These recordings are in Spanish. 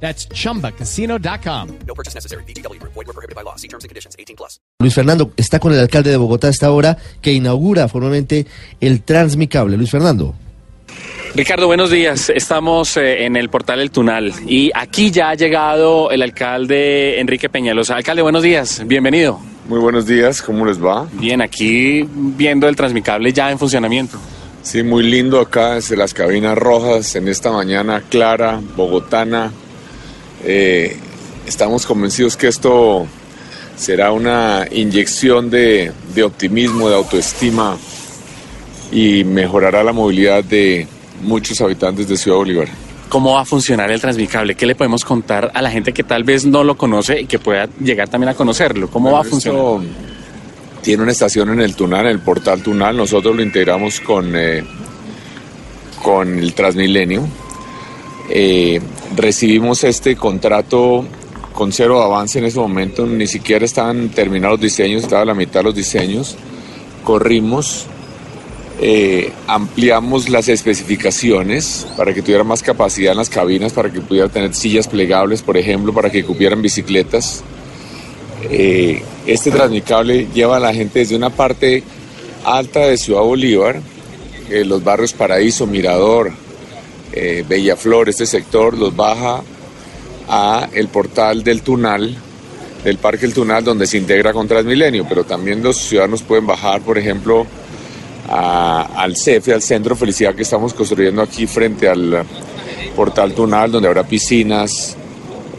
That's chumbacasino.com. No purchase necessary. BGW. Void were prohibited by law. See terms and conditions. 18 plus. Luis Fernando está con el alcalde de Bogotá a esta hora que inaugura formalmente el Transmicable. Luis Fernando. Ricardo, buenos días. Estamos eh, en el portal El Tunal y aquí ya ha llegado el alcalde Enrique Peñalosa. Alcalde, buenos días. Bienvenido. Muy buenos días, ¿cómo les va? Bien, aquí viendo el Transmicable ya en funcionamiento. Sí, muy lindo acá desde las cabinas rojas en esta mañana clara, bogotana. Eh, estamos convencidos que esto será una inyección de, de optimismo, de autoestima y mejorará la movilidad de muchos habitantes de Ciudad Bolívar. ¿Cómo va a funcionar el Transmicable? ¿Qué le podemos contar a la gente que tal vez no lo conoce y que pueda llegar también a conocerlo? ¿Cómo va a funcionar? Tiene una estación en el Tunal, en el portal Tunal. Nosotros lo integramos con, eh, con el Transmilenio. Eh, recibimos este contrato con cero avance en ese momento, ni siquiera estaban terminados los diseños, estaba a la mitad de los diseños. Corrimos, eh, ampliamos las especificaciones para que tuviera más capacidad en las cabinas, para que pudiera tener sillas plegables, por ejemplo, para que cupieran bicicletas. Eh, este transmicable lleva a la gente desde una parte alta de Ciudad Bolívar, eh, los barrios Paraíso, Mirador, eh, Bellaflor, este sector, los baja a el portal del Tunal, del Parque El Tunal, donde se integra con Transmilenio, pero también los ciudadanos pueden bajar, por ejemplo, al CEFE, al Centro Felicidad que estamos construyendo aquí frente al portal Tunal, donde habrá piscinas,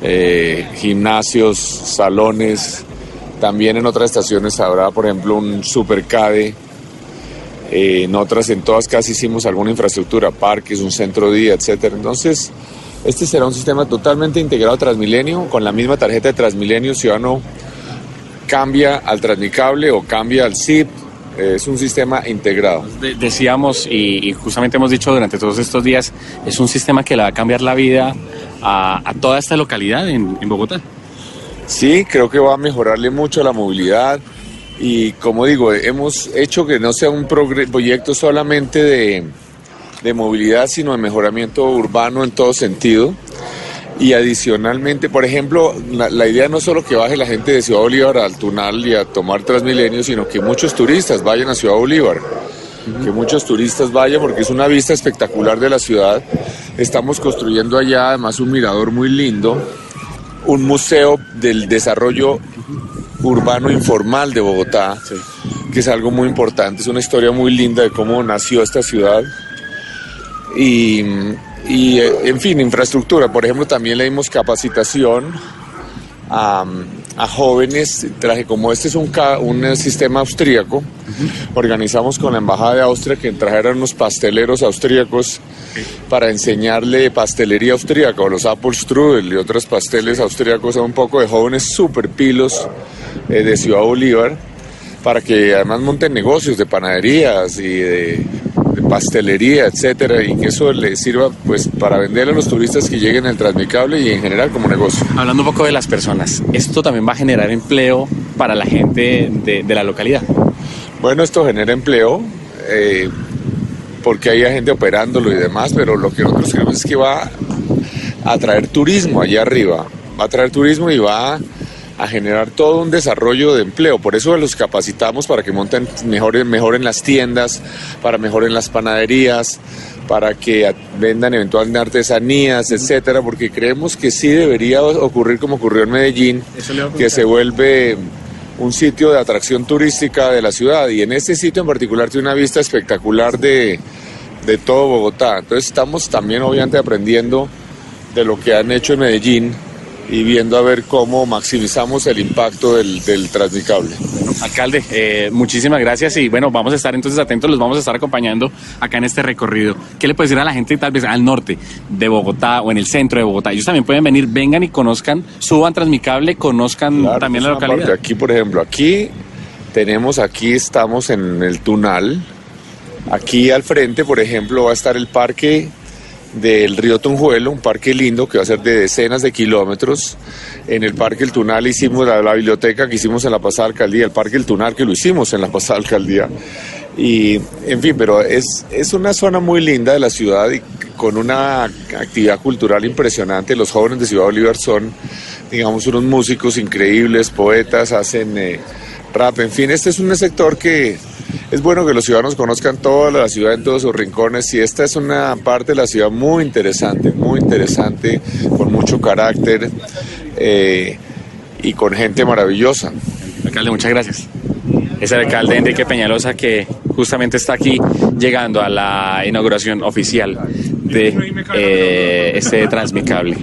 eh, gimnasios, salones. También en otras estaciones habrá, por ejemplo, un supercade. Eh, en otras, en todas casi hicimos alguna infraestructura, parques, un centro día, etcétera. Entonces, este será un sistema totalmente integrado a Transmilenio, con la misma tarjeta de Transmilenio, ciudadano cambia al Transmicable o cambia al SIP. Eh, es un sistema integrado. De- decíamos y, y justamente hemos dicho durante todos estos días, es un sistema que le va a cambiar la vida a, a toda esta localidad en, en Bogotá. Sí, creo que va a mejorarle mucho la movilidad y como digo, hemos hecho que no sea un proyecto solamente de, de movilidad, sino de mejoramiento urbano en todo sentido. Y adicionalmente, por ejemplo, la, la idea no es solo que baje la gente de Ciudad Bolívar al Tunal y a tomar Transmilenio, sino que muchos turistas vayan a Ciudad Bolívar. Que muchos turistas vayan porque es una vista espectacular de la ciudad. Estamos construyendo allá además un mirador muy lindo un museo del desarrollo urbano informal de Bogotá, que es algo muy importante, es una historia muy linda de cómo nació esta ciudad. Y, y, eh, en fin, infraestructura, por ejemplo, también le dimos capacitación a, a jóvenes, traje como este es un, un sistema austríaco, organizamos con la Embajada de Austria que trajeran unos pasteleros austríacos para enseñarle pastelería austríaca o los Apfelstrudel y otros pasteles austríacos a un poco de jóvenes super pilos eh, de Ciudad Bolívar para que además monten negocios de panaderías y de, de pastelería, etcétera, y que eso les sirva pues para venderle a los turistas que lleguen al Transmicable y en general como negocio. Hablando un poco de las personas, esto también va a generar empleo para la gente de, de la localidad. Bueno, esto genera empleo, eh, porque hay gente operándolo y demás, pero lo que nosotros creemos es que va a traer turismo allá arriba, va a traer turismo y va a generar todo un desarrollo de empleo. Por eso los capacitamos para que monten mejor, mejoren las tiendas, para mejoren las panaderías, para que vendan eventualmente artesanías, etcétera, porque creemos que sí debería ocurrir como ocurrió en Medellín, que se vuelve un sitio de atracción turística de la ciudad y en este sitio en particular tiene una vista espectacular de, de todo Bogotá. Entonces estamos también obviamente aprendiendo de lo que han hecho en Medellín y viendo a ver cómo maximizamos el impacto del, del Transmicable. Alcalde, eh, muchísimas gracias y bueno, vamos a estar entonces atentos, los vamos a estar acompañando acá en este recorrido. ¿Qué le puede decir a la gente tal vez al norte de Bogotá o en el centro de Bogotá? Ellos también pueden venir, vengan y conozcan, suban Transmicable, conozcan Claro, también la localidad. parte. Aquí, por ejemplo, aquí tenemos, aquí estamos en el Tunal. Aquí al frente, por ejemplo, va a estar el parque del río Tunjuelo, un parque lindo que va a ser de decenas de kilómetros. En el Parque El Tunal hicimos la, biblioteca que hicimos en la pasada alcaldía, el Parque El Tunal que lo hicimos en la pasada alcaldía. Y, en fin, pero es, es una zona muy linda de la ciudad y con una actividad cultural impresionante. Los jóvenes de Ciudad Bolívar son, digamos, unos músicos increíbles, poetas, hacen eh, rap, en fin, este es un sector que es bueno que los ciudadanos conozcan toda la ciudad en todos sus rincones y esta es una parte de la ciudad muy interesante, muy interesante, con mucho carácter eh, y con gente maravillosa. Alcalde, muchas gracias. Es el alcalde Enrique Peñalosa que justamente está aquí llegando a la inauguración oficial de eh, este Transmicable.